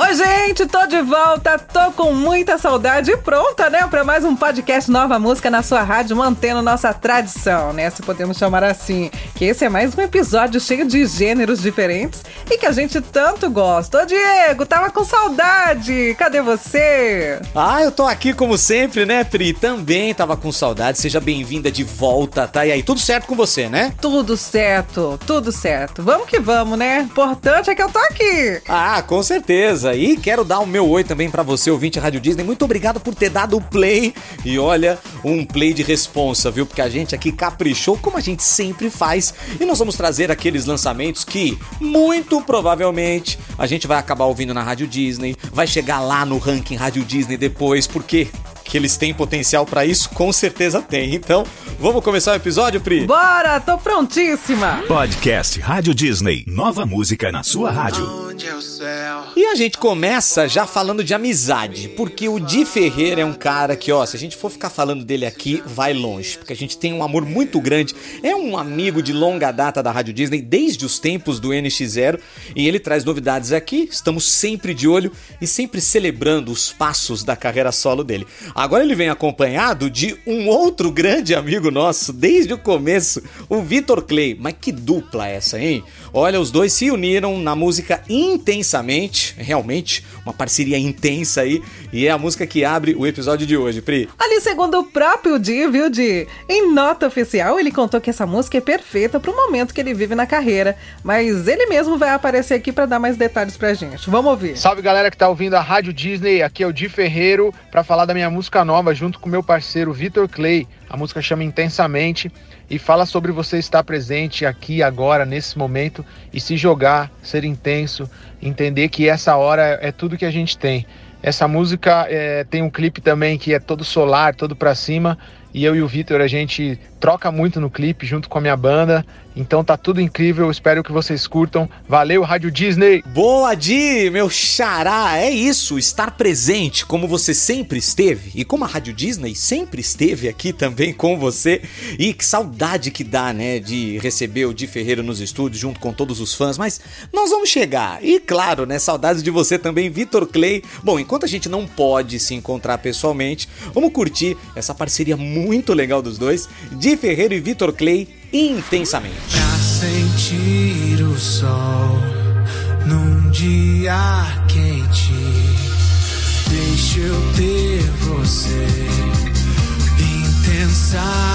Oi, gente, tô de volta, tô com muita saudade e pronta, né, para mais um podcast Nova Música na sua rádio, mantendo nossa tradição, né, se podemos chamar assim. Que esse é mais um episódio cheio de gêneros diferentes e que a gente tanto gosta. Ô, Diego, tava com saudade, cadê você? Ah, eu tô aqui como sempre, né, Pri? Também tava com saudade, seja bem-vinda de volta, tá? E aí, tudo certo com você, né? Tudo certo, tudo certo. Vamos que vamos, né? Importante é que eu tô aqui. Ah, com certeza. E quero dar o meu oi também para você, ouvinte Rádio Disney. Muito obrigado por ter dado o play. E olha, um play de responsa, viu? Porque a gente aqui caprichou como a gente sempre faz. E nós vamos trazer aqueles lançamentos que, muito provavelmente, a gente vai acabar ouvindo na Rádio Disney. Vai chegar lá no ranking Rádio Disney depois, porque que eles têm potencial para isso, com certeza tem. Então, vamos começar o episódio, Pri? Bora, tô prontíssima. Podcast Rádio Disney. Nova música na sua rádio. E a gente começa já falando de amizade, porque o Di Ferreira é um cara que, ó, se a gente for ficar falando dele aqui, vai longe, porque a gente tem um amor muito grande. É um amigo de longa data da Rádio Disney, desde os tempos do NX0, e ele traz novidades aqui. Estamos sempre de olho e sempre celebrando os passos da carreira solo dele. Agora ele vem acompanhado de um outro grande amigo nosso, desde o começo, o Vitor Clay. Mas que dupla essa, hein? Olha, os dois se uniram na música intensamente, realmente, uma parceria intensa aí, e é a música que abre o episódio de hoje, Pri. Ali, segundo o próprio Di, viu, Di? Em nota oficial, ele contou que essa música é perfeita pro momento que ele vive na carreira, mas ele mesmo vai aparecer aqui para dar mais detalhes pra gente. Vamos ouvir. Salve galera que tá ouvindo a Rádio Disney, aqui é o Di Ferreiro para falar da minha música nova junto com meu parceiro Vitor Clay. A música chama Intensamente e fala sobre você estar presente aqui agora nesse momento e se jogar, ser intenso, entender que essa hora é tudo que a gente tem. Essa música é, tem um clipe também que é todo solar, todo para cima e eu e o Vitor, a gente troca muito no clipe junto com a minha banda. Então tá tudo incrível, espero que vocês curtam. Valeu, Rádio Disney! Boa, Di, meu xará! É isso, estar presente como você sempre esteve e como a Rádio Disney sempre esteve aqui também com você. E que saudade que dá, né, de receber o Di Ferreira nos estúdios junto com todos os fãs. Mas nós vamos chegar. E claro, né, saudades de você também, Vitor Clay. Bom, enquanto a gente não pode se encontrar pessoalmente, vamos curtir essa parceria muito legal dos dois. Di Ferreira e Vitor Clay intensamente. Pra sentir o sol num dia quente, deixa eu ter você intensamente.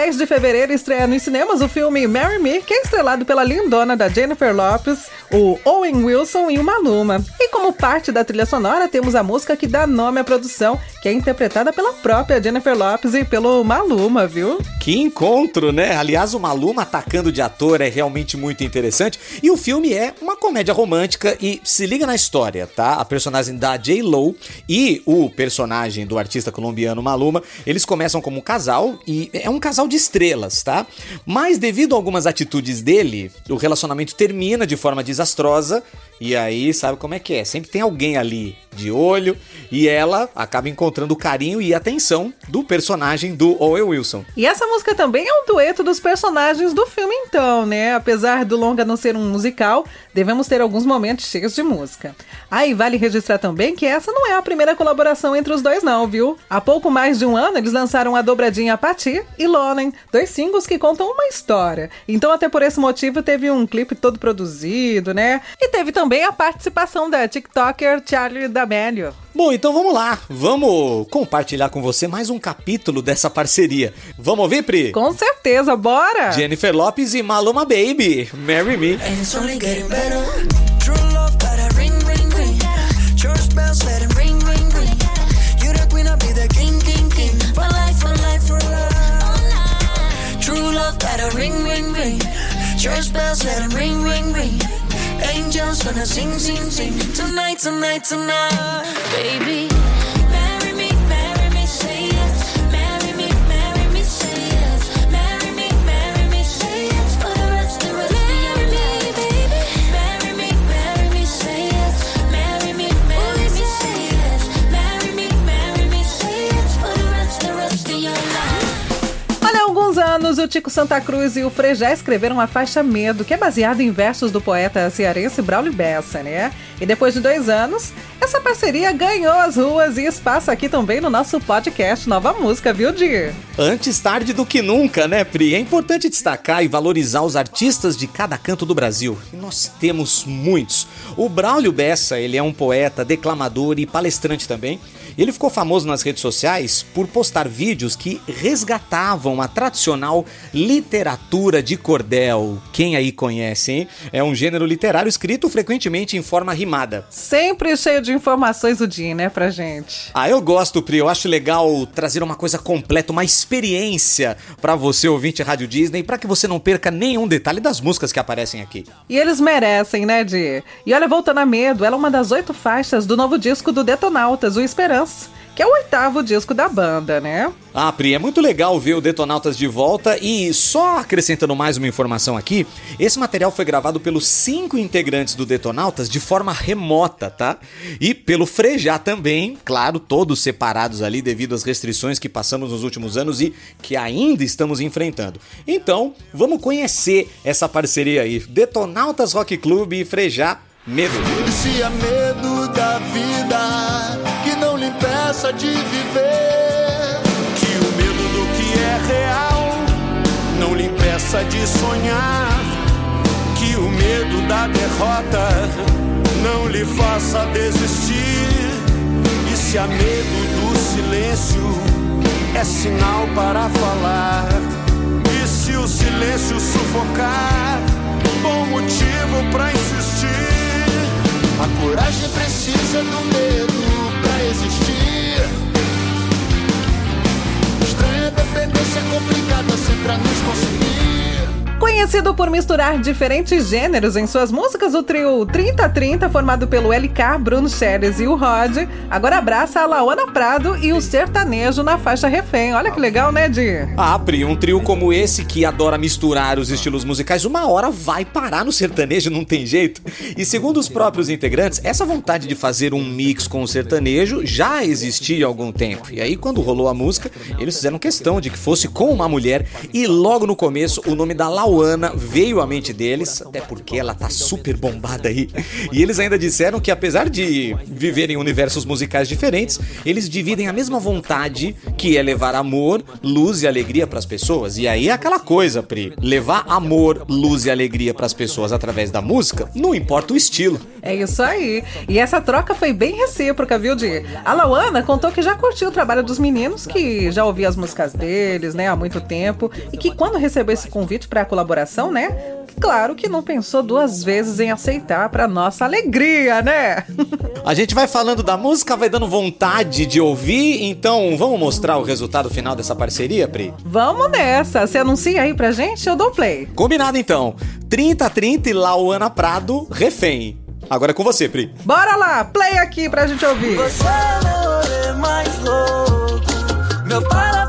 10 de fevereiro estreia nos cinemas o filme Marry Me, que é estrelado pela lindona da Jennifer Lopez, o Owen Wilson e o Maluma. E como parte da trilha sonora, temos a música que dá nome à produção, que é interpretada pela própria Jennifer Lopez e pelo Maluma, viu? Que encontro, né? Aliás, o Maluma atacando de ator é realmente muito interessante. E o filme é uma comédia romântica e se liga na história, tá? A personagem da J-Lo e o personagem do artista colombiano Maluma, eles começam como um casal e é um casal de estrelas, tá? Mas devido a algumas atitudes dele, o relacionamento termina de forma desastrosa e aí sabe como é que é? Sempre tem alguém ali de olho e ela acaba encontrando o carinho e atenção do personagem do Owen Wilson. E essa música também é um dueto dos personagens do filme, então, né? Apesar do longa não ser um musical, devemos ter alguns momentos cheios de música. Aí vale registrar também que essa não é a primeira colaboração entre os dois, não, viu? Há pouco mais de um ano eles lançaram a dobradinha Patti e Lonen, dois singles que contam uma história. Então, até por esse motivo, teve um clipe todo produzido, né? E teve também a participação da TikToker Charlie Bom, então vamos lá, vamos compartilhar com você mais um capítulo dessa parceria. Vamos ouvir, Pri? Com certeza, bora! Jennifer Lopes e Maluma Baby, Marry Me. And it's only getting better. True love, gotta ring, ring, ring. Church bells, let it ring, ring, ring. You the queen, I'll be the king, king, king. For life, for life, for life. True love, gotta ring, ring, ring. Church bells, let it ring, ring, ring. Angels gonna sing, sing, sing tonight, tonight, tonight, baby. Tico Santa Cruz e o Frejá escreveram a faixa Medo, que é baseada em versos do poeta cearense Braulio Bessa, né? E depois de dois anos, essa parceria ganhou as ruas e espaço aqui também no nosso podcast Nova Música, viu, Di? Antes tarde do que nunca, né, Pri? É importante destacar e valorizar os artistas de cada canto do Brasil. E nós temos muitos. O Braulio Bessa, ele é um poeta, declamador e palestrante também. Ele ficou famoso nas redes sociais por postar vídeos que resgatavam a tradicional literatura de cordel. Quem aí conhece, hein? É um gênero literário escrito frequentemente em forma rimada. Sempre cheio de informações o Di, né, pra gente. Ah, eu gosto, Pri. Eu acho legal trazer uma coisa completa, uma experiência pra você, ouvinte Rádio Disney, pra que você não perca nenhum detalhe das músicas que aparecem aqui. E eles merecem, né, Di? E olha, Voltando a Medo, ela é uma das oito faixas do novo disco do Detonautas, o Esperança, que é o oitavo disco da banda, né? Ah, Pri, é muito legal ver o Detonautas de volta e só acrescentando mais uma informação aqui, esse material foi gravado pelos cinco integrantes do Detonautas de forma remota, tá? E pelo Frejá também, claro, todos separados ali devido às restrições que passamos nos últimos anos e que ainda estamos enfrentando. Então, vamos conhecer essa parceria aí, Detonautas Rock Club e Frejá Medo. Há medo da vida impeça de viver. Que o medo do que é real não lhe impeça de sonhar. Que o medo da derrota não lhe faça desistir. E se há medo do silêncio, é sinal para falar. E se o silêncio sufocar, bom motivo para insistir. A coragem precisa do medo pra existir. Dependência complicada sempre a nos consumir. Conhecido por misturar diferentes gêneros em suas músicas, o trio 3030, formado pelo LK, Bruno Cheres e o Rod, agora abraça a Laona Prado e o sertanejo na faixa refém. Olha que legal, né, Di? Ah, um trio como esse que adora misturar os estilos musicais, uma hora vai parar no sertanejo, não tem jeito. E segundo os próprios integrantes, essa vontade de fazer um mix com o sertanejo já existia há algum tempo. E aí, quando rolou a música, eles fizeram questão de que fosse com uma mulher e logo no começo o nome da Lauana veio à mente deles, até porque ela tá super bombada aí. E eles ainda disseram que apesar de viverem universos musicais diferentes, eles dividem a mesma vontade, que é levar amor, luz e alegria pras pessoas. E aí é aquela coisa, Pri, levar amor, luz e alegria pras pessoas através da música, não importa o estilo. É isso aí. E essa troca foi bem recíproca, viu, Di? A Lauana contou que já curtiu o trabalho dos meninos, que já ouvia as músicas deles, né, há muito tempo, e que quando recebeu esse convite para colaboração, né, claro que não pensou duas vezes em aceitar para nossa alegria, né? A gente vai falando da música, vai dando vontade de ouvir, então vamos mostrar o resultado final dessa parceria, Pri? Vamos nessa. Você anuncia aí pra gente, eu dou play. Combinado então. 3030 e Lauana Prado, refém. Agora é com você, Pri. Bora lá, play aqui pra gente ouvir. Você é meu mais louco. Meu parafuso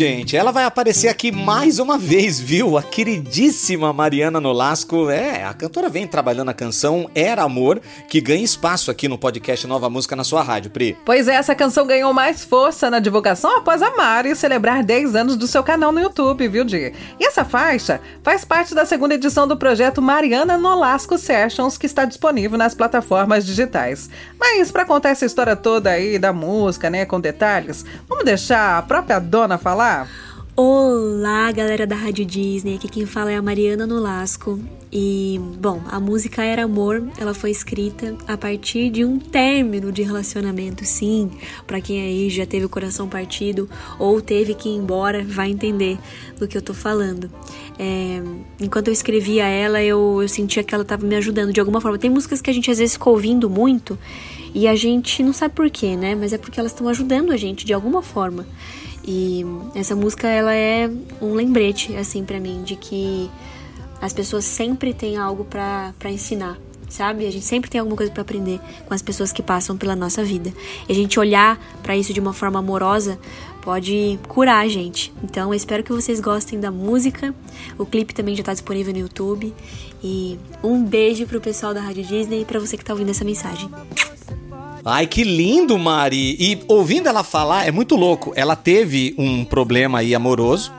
gente, ela vai aparecer aqui mais uma vez, viu? A queridíssima Mariana Nolasco. É, a cantora vem trabalhando a canção Era Amor, que ganha espaço aqui no podcast Nova Música na sua rádio, Pri. Pois é, essa canção ganhou mais força na divulgação após a Mari celebrar 10 anos do seu canal no YouTube, viu, Di? E essa faixa faz parte da segunda edição do projeto Mariana Nolasco Sessions, que está disponível nas plataformas digitais. Mas para contar essa história toda aí da música, né, com detalhes, vamos deixar a própria dona falar? Olá, galera da Rádio Disney. Aqui quem fala é a Mariana Nolasco. E, bom, a música Era Amor, ela foi escrita a partir de um término de relacionamento, sim. Para quem aí já teve o coração partido ou teve que ir embora, vai entender do que eu tô falando. É, enquanto eu escrevia ela, eu, eu sentia que ela tava me ajudando de alguma forma. Tem músicas que a gente às vezes fica ouvindo muito e a gente não sabe porquê, né? Mas é porque elas estão ajudando a gente de alguma forma. E essa música ela é um lembrete assim para mim de que as pessoas sempre têm algo para ensinar, sabe? A gente sempre tem alguma coisa para aprender com as pessoas que passam pela nossa vida. E a gente olhar para isso de uma forma amorosa pode curar a gente. Então, eu espero que vocês gostem da música. O clipe também já está disponível no YouTube. E um beijo pro pessoal da Rádio Disney e para você que tá ouvindo essa mensagem. Ai, que lindo, Mari! E ouvindo ela falar, é muito louco. Ela teve um problema aí amoroso.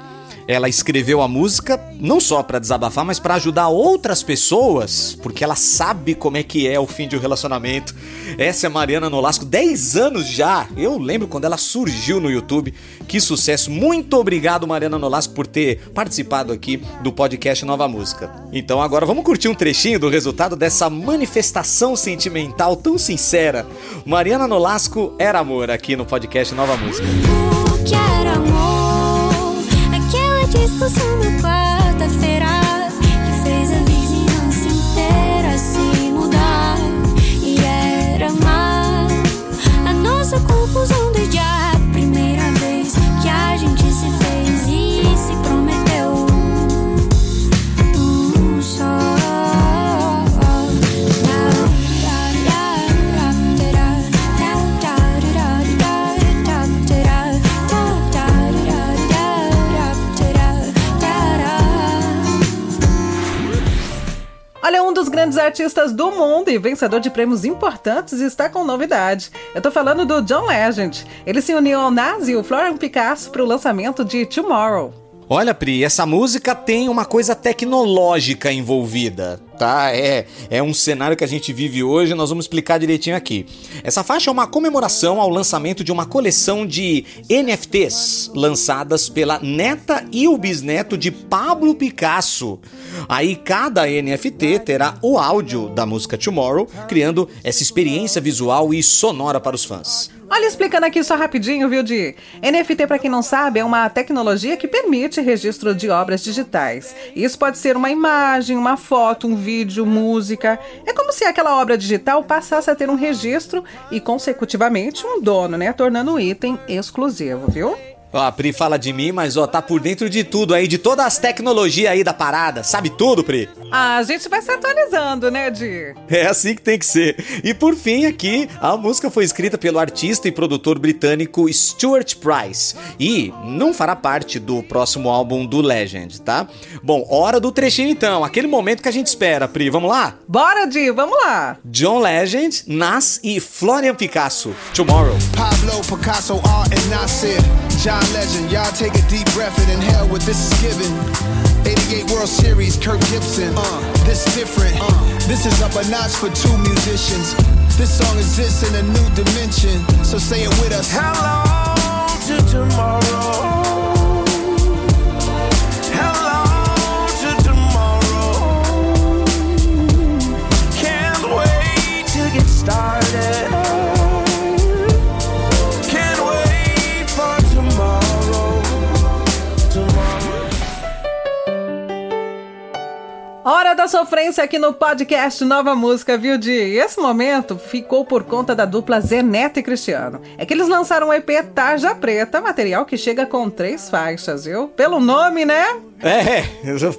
Ela escreveu a música não só para desabafar, mas para ajudar outras pessoas, porque ela sabe como é que é o fim de um relacionamento. Essa é Mariana Nolasco, 10 anos já. Eu lembro quando ela surgiu no YouTube. Que sucesso! Muito obrigado, Mariana Nolasco, por ter participado aqui do podcast Nova Música. Então agora vamos curtir um trechinho do resultado dessa manifestação sentimental tão sincera. Mariana Nolasco era amor aqui no podcast Nova Música. O que era amor? Aquela Olha, um dos grandes artistas do mundo e vencedor de prêmios importantes está com novidade. Eu tô falando do John Legend. Ele se uniu ao Nazi e o Florian Picasso para o lançamento de Tomorrow. Olha, Pri, essa música tem uma coisa tecnológica envolvida, tá? É, é um cenário que a gente vive hoje, nós vamos explicar direitinho aqui. Essa faixa é uma comemoração ao lançamento de uma coleção de NFTs lançadas pela neta e o bisneto de Pablo Picasso. Aí cada NFT terá o áudio da música Tomorrow, criando essa experiência visual e sonora para os fãs. Olha, explicando aqui só rapidinho, viu, Di? NFT, para quem não sabe, é uma tecnologia que permite registro de obras digitais. Isso pode ser uma imagem, uma foto, um vídeo, música. É como se aquela obra digital passasse a ter um registro e, consecutivamente, um dono, né? Tornando o item exclusivo, viu? Ó, a Pri fala de mim, mas ó, tá por dentro de tudo aí, de todas as tecnologias aí da parada. Sabe tudo, Pri? Ah, a gente vai se atualizando, né, Di? É assim que tem que ser. E por fim, aqui, a música foi escrita pelo artista e produtor britânico Stuart Price e não fará parte do próximo álbum do Legend, tá? Bom, hora do trechinho então, aquele momento que a gente espera, Pri, vamos lá? Bora, Di, vamos lá! John Legend, Nas e Florian Picasso, Tomorrow. Pablo Picasso, Art and Nasir. John Legend, y'all take a deep breath and inhale what this is giving. 88 World Series, Kirk Gibson. Uh, this different. Uh, this is up a notch for two musicians. This song exists in a new dimension. So say it with us. Hello to tomorrow. Sofrência aqui no podcast Nova Música, viu, Di? Esse momento ficou por conta da dupla Zé Neto e Cristiano. É que eles lançaram o EP Tarja Preta, material que chega com três faixas, viu? Pelo nome, né? É,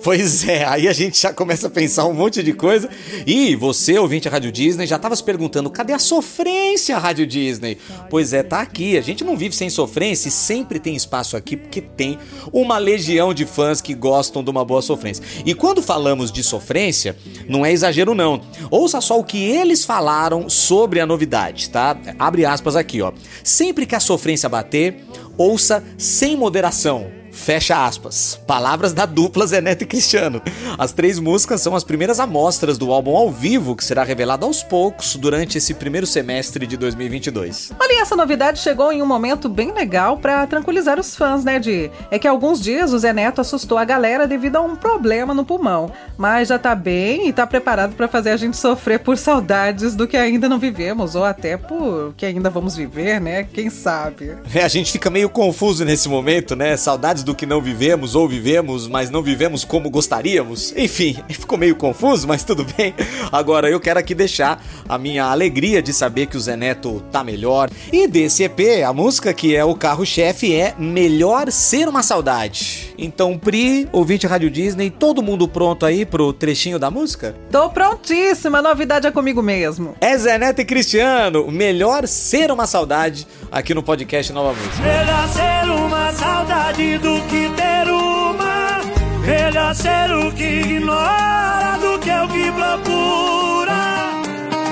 pois é, aí a gente já começa a pensar um monte de coisa. E você, ouvinte da Rádio Disney, já estava se perguntando: cadê a sofrência, Rádio Disney? Pois é, tá aqui. A gente não vive sem sofrência e sempre tem espaço aqui porque tem uma legião de fãs que gostam de uma boa sofrência. E quando falamos de sofrência, não é exagero não. Ouça só o que eles falaram sobre a novidade, tá? Abre aspas aqui, ó. Sempre que a sofrência bater, ouça sem moderação Fecha aspas. Palavras da dupla Zé Neto e Cristiano. As três músicas são as primeiras amostras do álbum ao vivo, que será revelado aos poucos durante esse primeiro semestre de 2022. Olha, essa novidade chegou em um momento bem legal pra tranquilizar os fãs, né, Di? É que alguns dias o Zé Neto assustou a galera devido a um problema no pulmão, mas já tá bem e tá preparado pra fazer a gente sofrer por saudades do que ainda não vivemos, ou até por que ainda vamos viver, né? Quem sabe? É, a gente fica meio confuso nesse momento, né? Saudades do que não vivemos ou vivemos, mas não vivemos como gostaríamos. Enfim, ficou meio confuso, mas tudo bem. Agora eu quero aqui deixar a minha alegria de saber que o Zé Neto tá melhor. E desse EP, a música que é o carro-chefe é Melhor Ser Uma Saudade. Então, Pri, ouvinte Rádio Disney, todo mundo pronto aí pro trechinho da música? Tô prontíssima, a novidade é comigo mesmo. É Zé Neto e Cristiano, Melhor Ser Uma Saudade, aqui no podcast Nova Música. Melhor ser uma saudade do que ter uma. Melhor ser o que ignora do que o que procura.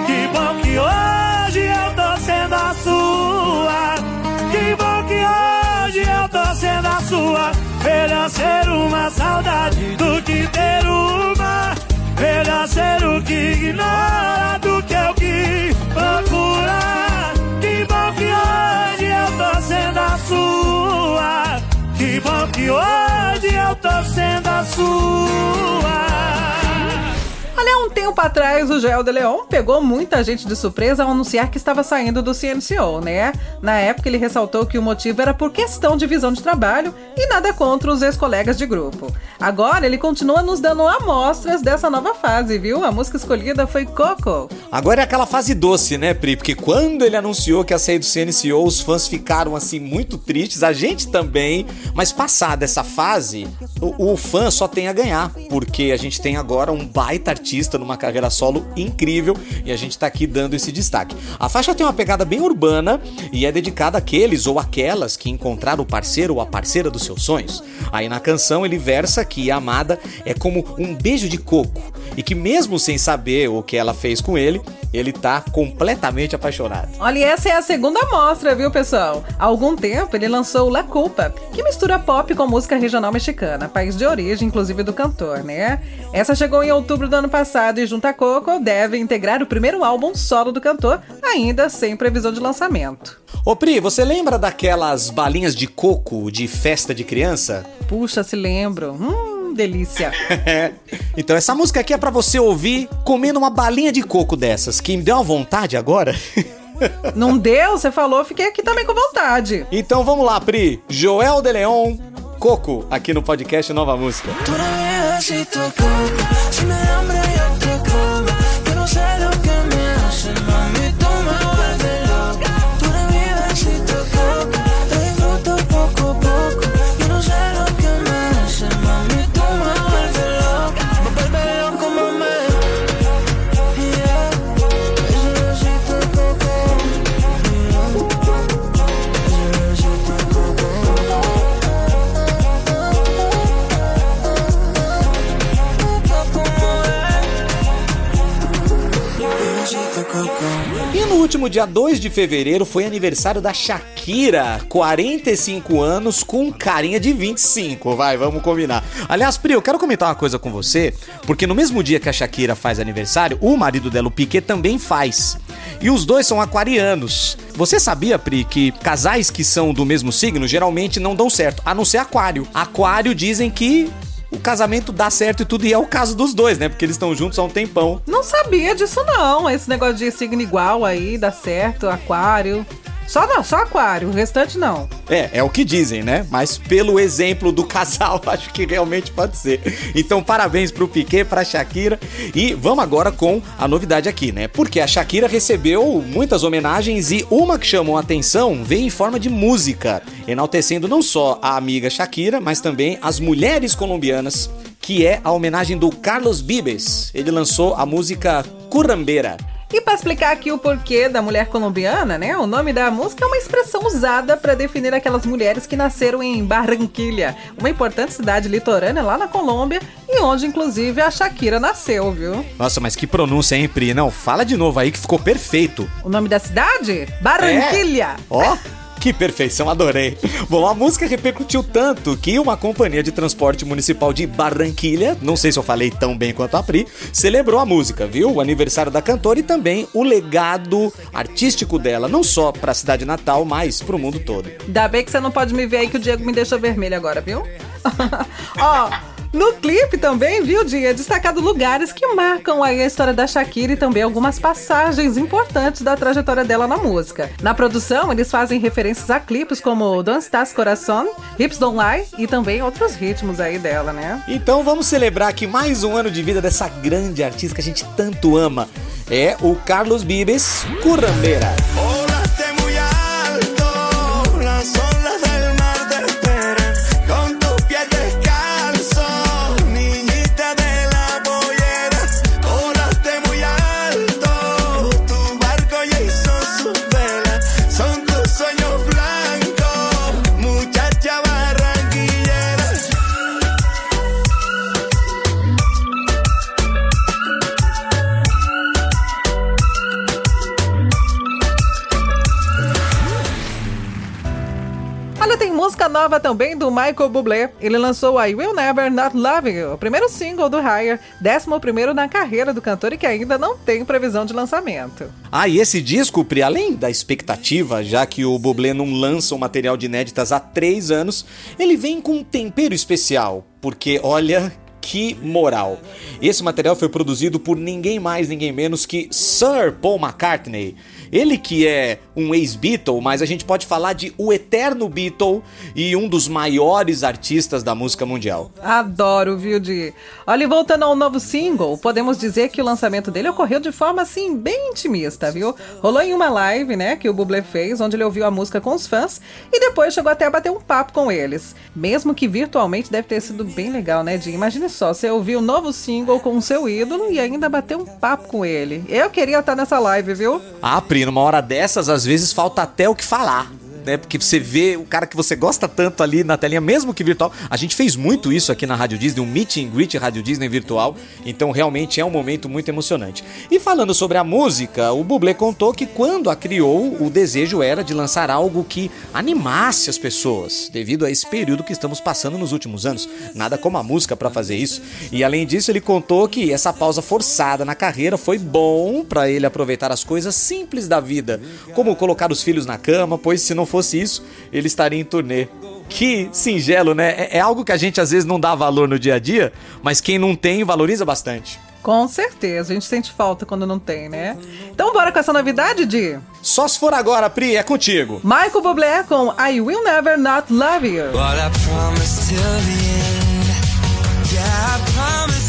Que bom que hoje eu tô sendo a sua. Que bom que hoje eu tô sendo a sua. Melhor ser uma saudade do que ter uma. Melhor ser o que ignora do sendo a sua. Olha, um tempo atrás o Joel de Leon pegou muita gente de surpresa ao anunciar que estava saindo do CNCO, né? Na época ele ressaltou que o motivo era por questão de visão de trabalho e nada contra os ex-colegas de grupo. Agora ele continua nos dando amostras dessa nova fase, viu? A música escolhida foi Coco. Agora é aquela fase doce, né, Pri? Porque quando ele anunciou que ia sair do CNCO, os fãs ficaram assim muito tristes, a gente também. Mas passada essa fase, o, o fã só tem a ganhar, porque a gente tem agora um baita artista numa carreira solo incrível e a gente tá aqui dando esse destaque. A faixa tem uma pegada bem urbana e é dedicada àqueles ou aquelas que encontraram o parceiro ou a parceira dos seus sonhos. Aí na canção ele versa que a amada é como um beijo de coco e que mesmo sem saber o que ela fez com ele, ele tá completamente apaixonado. Olha, essa é a segunda amostra, viu, pessoal? Há algum tempo ele lançou La Culpa, que mistura pop com música regional mexicana, país de origem, inclusive do cantor, né? Essa chegou em outubro do ano passado e junto a Coco deve integrar o primeiro álbum solo do cantor, ainda sem previsão de lançamento. Ô Pri, você lembra daquelas balinhas de coco de festa de criança? Puxa, se lembro. Hum, delícia. então essa música aqui é pra você ouvir comendo uma balinha de coco dessas, que me deu uma vontade agora. Não deu? Você falou, fiquei aqui também com vontade. então vamos lá, Pri. Joel de Leon, Coco, aqui no podcast Nova Música. Si te coco. Si me último dia 2 de fevereiro foi aniversário da Shakira, 45 anos com carinha de 25, vai, vamos combinar. Aliás, Pri, eu quero comentar uma coisa com você, porque no mesmo dia que a Shakira faz aniversário, o marido dela, o Piquet, também faz. E os dois são aquarianos. Você sabia, Pri, que casais que são do mesmo signo geralmente não dão certo, a não ser aquário. Aquário dizem que o casamento dá certo e tudo, e é o caso dos dois, né? Porque eles estão juntos há um tempão. Não sabia disso não. Esse negócio de signo igual aí, dá certo, aquário. Só não, só aquário, o restante não. É, é o que dizem, né? Mas pelo exemplo do casal, acho que realmente pode ser. Então, parabéns pro Piquet, pra Shakira. E vamos agora com a novidade aqui, né? Porque a Shakira recebeu muitas homenagens e uma que chamou a atenção veio em forma de música, enaltecendo não só a amiga Shakira, mas também as mulheres colombianas, que é a homenagem do Carlos Bibes. Ele lançou a música Currambeira. E para explicar aqui o porquê da mulher colombiana, né? O nome da música é uma expressão usada para definir aquelas mulheres que nasceram em Barranquilha, uma importante cidade litorânea lá na Colômbia e onde inclusive a Shakira nasceu, viu? Nossa, mas que pronúncia, hein, Pri? Não, fala de novo aí que ficou perfeito. O nome da cidade? Barranquilha. Ó, Que perfeição, adorei. Bom, a música repercutiu tanto que uma companhia de transporte municipal de Barranquilha, não sei se eu falei tão bem quanto a Pri, celebrou a música, viu? O aniversário da cantora e também o legado artístico dela, não só para a cidade natal, mas para o mundo todo. Ainda bem que você não pode me ver aí que o Diego me deixa vermelho agora, viu? Ó, no clipe também, viu, Dia? Destacado lugares que marcam aí a história da Shakira e também algumas passagens importantes da trajetória dela na música. Na produção, eles fazem referências a clipes como Don't Stars Corazon, Hips Don't Lie e também outros ritmos aí dela, né? Então vamos celebrar aqui mais um ano de vida dessa grande artista que a gente tanto ama. É o Carlos Vives Currandeira. Volaste também do Michael Bublé. Ele lançou I Will Never Not Love You, o primeiro single do Higher, décimo primeiro na carreira do cantor e que ainda não tem previsão de lançamento. Ah, e esse disco, Pri, além da expectativa, já que o Bublé não lança um material de inéditas há três anos, ele vem com um tempero especial, porque olha que moral. Esse material foi produzido por ninguém mais, ninguém menos que Sir Paul McCartney. Ele que é um ex-Beatle, mas a gente pode falar de o eterno Beatle e um dos maiores artistas da música mundial. Adoro, viu, Di? Olha, e voltando ao novo single, podemos dizer que o lançamento dele ocorreu de forma, assim, bem intimista, viu? Rolou em uma live, né, que o Bublé fez, onde ele ouviu a música com os fãs e depois chegou até a bater um papo com eles. Mesmo que virtualmente deve ter sido bem legal, né, Di? Imagine só, você ouviu o novo single com o seu ídolo e ainda bater um papo com ele. Eu queria estar nessa live, viu? Ah, Pri, numa hora dessas, às vezes falta até o que falar. Né? Porque você vê o cara que você gosta tanto ali na telinha, mesmo que virtual. A gente fez muito isso aqui na Rádio Disney, um meet and greet Rádio Disney virtual. Então realmente é um momento muito emocionante. E falando sobre a música, o Bublé contou que quando a criou, o desejo era de lançar algo que animasse as pessoas, devido a esse período que estamos passando nos últimos anos. Nada como a música para fazer isso. E além disso, ele contou que essa pausa forçada na carreira foi bom para ele aproveitar as coisas simples da vida, como colocar os filhos na cama, pois se não fosse isso, ele estaria em turnê. Que singelo, né? É, é algo que a gente às vezes não dá valor no dia a dia, mas quem não tem valoriza bastante. Com certeza, a gente sente falta quando não tem, né? Então bora com essa novidade, Di? Só se for agora, Pri, é contigo. Michael Bublé com I Will Never Not Love You. But I promise till the end. Yeah, I promise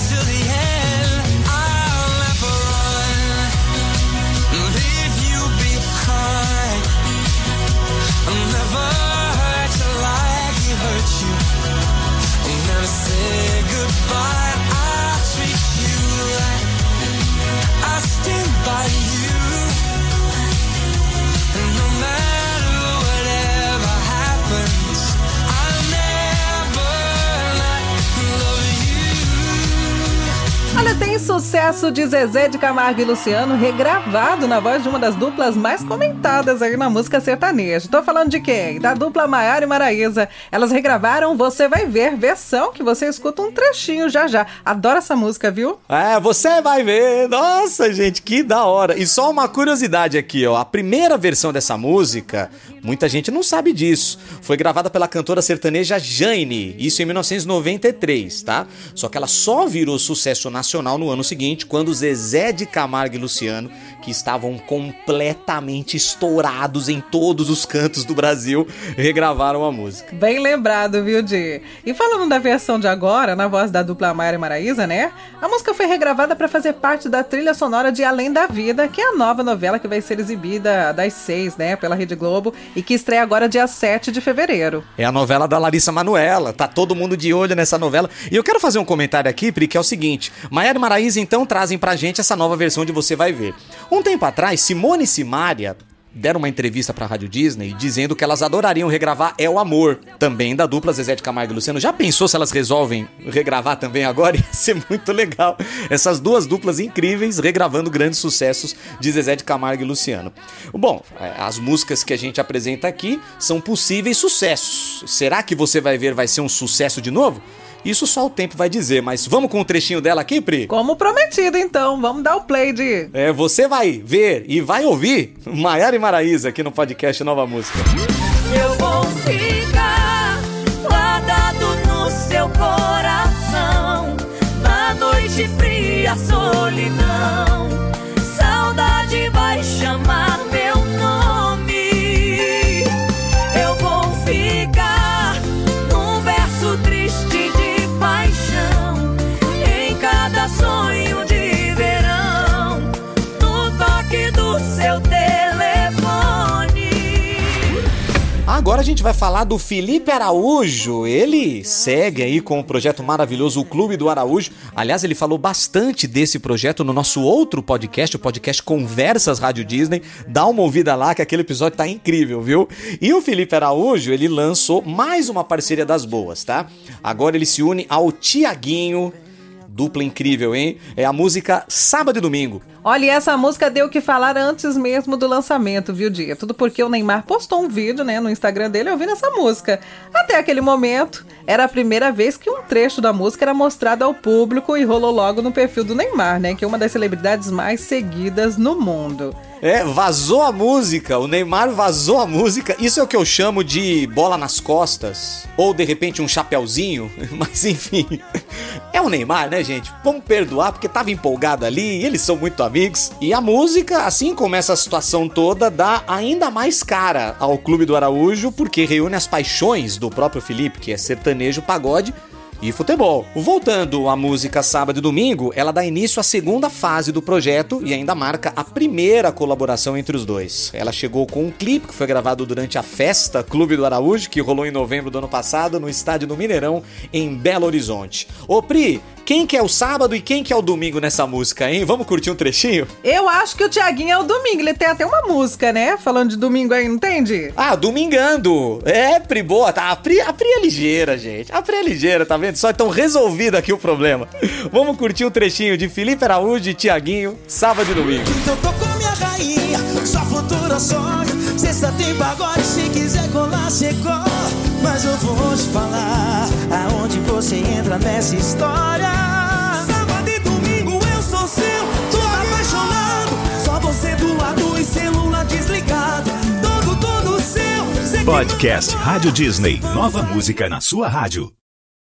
tem sucesso de Zezé de Camargo e Luciano regravado na voz de uma das duplas mais comentadas aí na música sertaneja. Tô falando de quem? Da dupla Maiara e Maraísa. Elas regravaram Você Vai Ver, versão que você escuta um trechinho já já. Adoro essa música, viu? É, você vai ver. Nossa, gente, que da hora. E só uma curiosidade aqui, ó. A primeira versão dessa música, muita gente não sabe disso. Foi gravada pela cantora sertaneja Jane, isso em 1993, tá? Só que ela só virou sucesso nacional no ano seguinte, quando Zezé de Camargo e Luciano, que estavam completamente estourados em todos os cantos do Brasil, regravaram a música. Bem lembrado, viu, Di? E falando da versão de agora, na voz da dupla Maiara e Maraísa, né? A música foi regravada para fazer parte da trilha sonora de Além da Vida, que é a nova novela que vai ser exibida das seis, né, pela Rede Globo e que estreia agora dia 7 de fevereiro. É a novela da Larissa Manuela. Tá todo mundo de olho nessa novela. E eu quero fazer um comentário aqui, Pri, que é o seguinte: Maiara e Maraísa então trazem pra gente essa nova versão de Você Vai Ver. Um tempo atrás, Simone Simaria deram uma entrevista pra Rádio Disney dizendo que elas adorariam regravar É o Amor, também da dupla Zezé de Camargo e Luciano. Já pensou se elas resolvem regravar também agora? Ia ser muito legal. Essas duas duplas incríveis regravando grandes sucessos de Zezé de Camargo e Luciano. Bom, é, as músicas que a gente apresenta aqui são possíveis sucessos. Será que você vai ver vai ser um sucesso de novo? Isso só o tempo vai dizer, mas vamos com um trechinho dela aqui, Pri? Como prometido, então. Vamos dar o play de. É, você vai ver e vai ouvir Maiara e Maraísa aqui no podcast Nova Música. Eu vou ficar guardado no seu coração. Na noite fria, solidão. Agora a gente vai falar do Felipe Araújo. Ele segue aí com o projeto maravilhoso O Clube do Araújo. Aliás, ele falou bastante desse projeto no nosso outro podcast, o podcast Conversas Rádio Disney. Dá uma ouvida lá que aquele episódio tá incrível, viu? E o Felipe Araújo, ele lançou mais uma parceria das boas, tá? Agora ele se une ao Tiaguinho. Dupla incrível, hein? É a música Sábado e Domingo. Olha, essa música deu o que falar antes mesmo do lançamento, viu, Dia? Tudo porque o Neymar postou um vídeo, né, no Instagram dele ouvindo essa música. Até aquele momento, era a primeira vez que um trecho da música era mostrado ao público e rolou logo no perfil do Neymar, né, que é uma das celebridades mais seguidas no mundo. É, vazou a música. O Neymar vazou a música. Isso é o que eu chamo de bola nas costas. Ou de repente um chapéuzinho. Mas enfim. É o Neymar, né, gente? Vamos perdoar porque tava empolgado ali. Eles são muito amigos. E a música, assim como essa situação toda, dá ainda mais cara ao Clube do Araújo. Porque reúne as paixões do próprio Felipe, que é sertanejo, pagode e futebol. Voltando à música Sábado e Domingo, ela dá início à segunda fase do projeto e ainda marca a primeira colaboração entre os dois. Ela chegou com um clipe que foi gravado durante a festa Clube do Araújo, que rolou em novembro do ano passado no estádio do Mineirão, em Belo Horizonte. Ô Pri, quem que é o sábado e quem que é o domingo nessa música, hein? Vamos curtir um trechinho? Eu acho que o Tiaguinho é o domingo. Ele tem até uma música, né? Falando de domingo aí, não entende? Ah, domingando! É, Pri, boa, tá? A Pri, a Pri é ligeira, gente. A Pri é ligeira, tá vendo? Só então resolvido aqui o problema. Vamos curtir um trechinho de Felipe Araújo e Tiaguinho, sábado e domingo. Então tocou minha rainha, sua futura sogra. Sexta tem pagode, se quiser colar, cola. Mas eu vou te falar aonde você entra nessa história. Sábado e domingo eu sou seu, tô apaixonado. Só você do lado e celular desligado. Todo, todo seu. Podcast Rádio Disney. Nova música na sua rádio.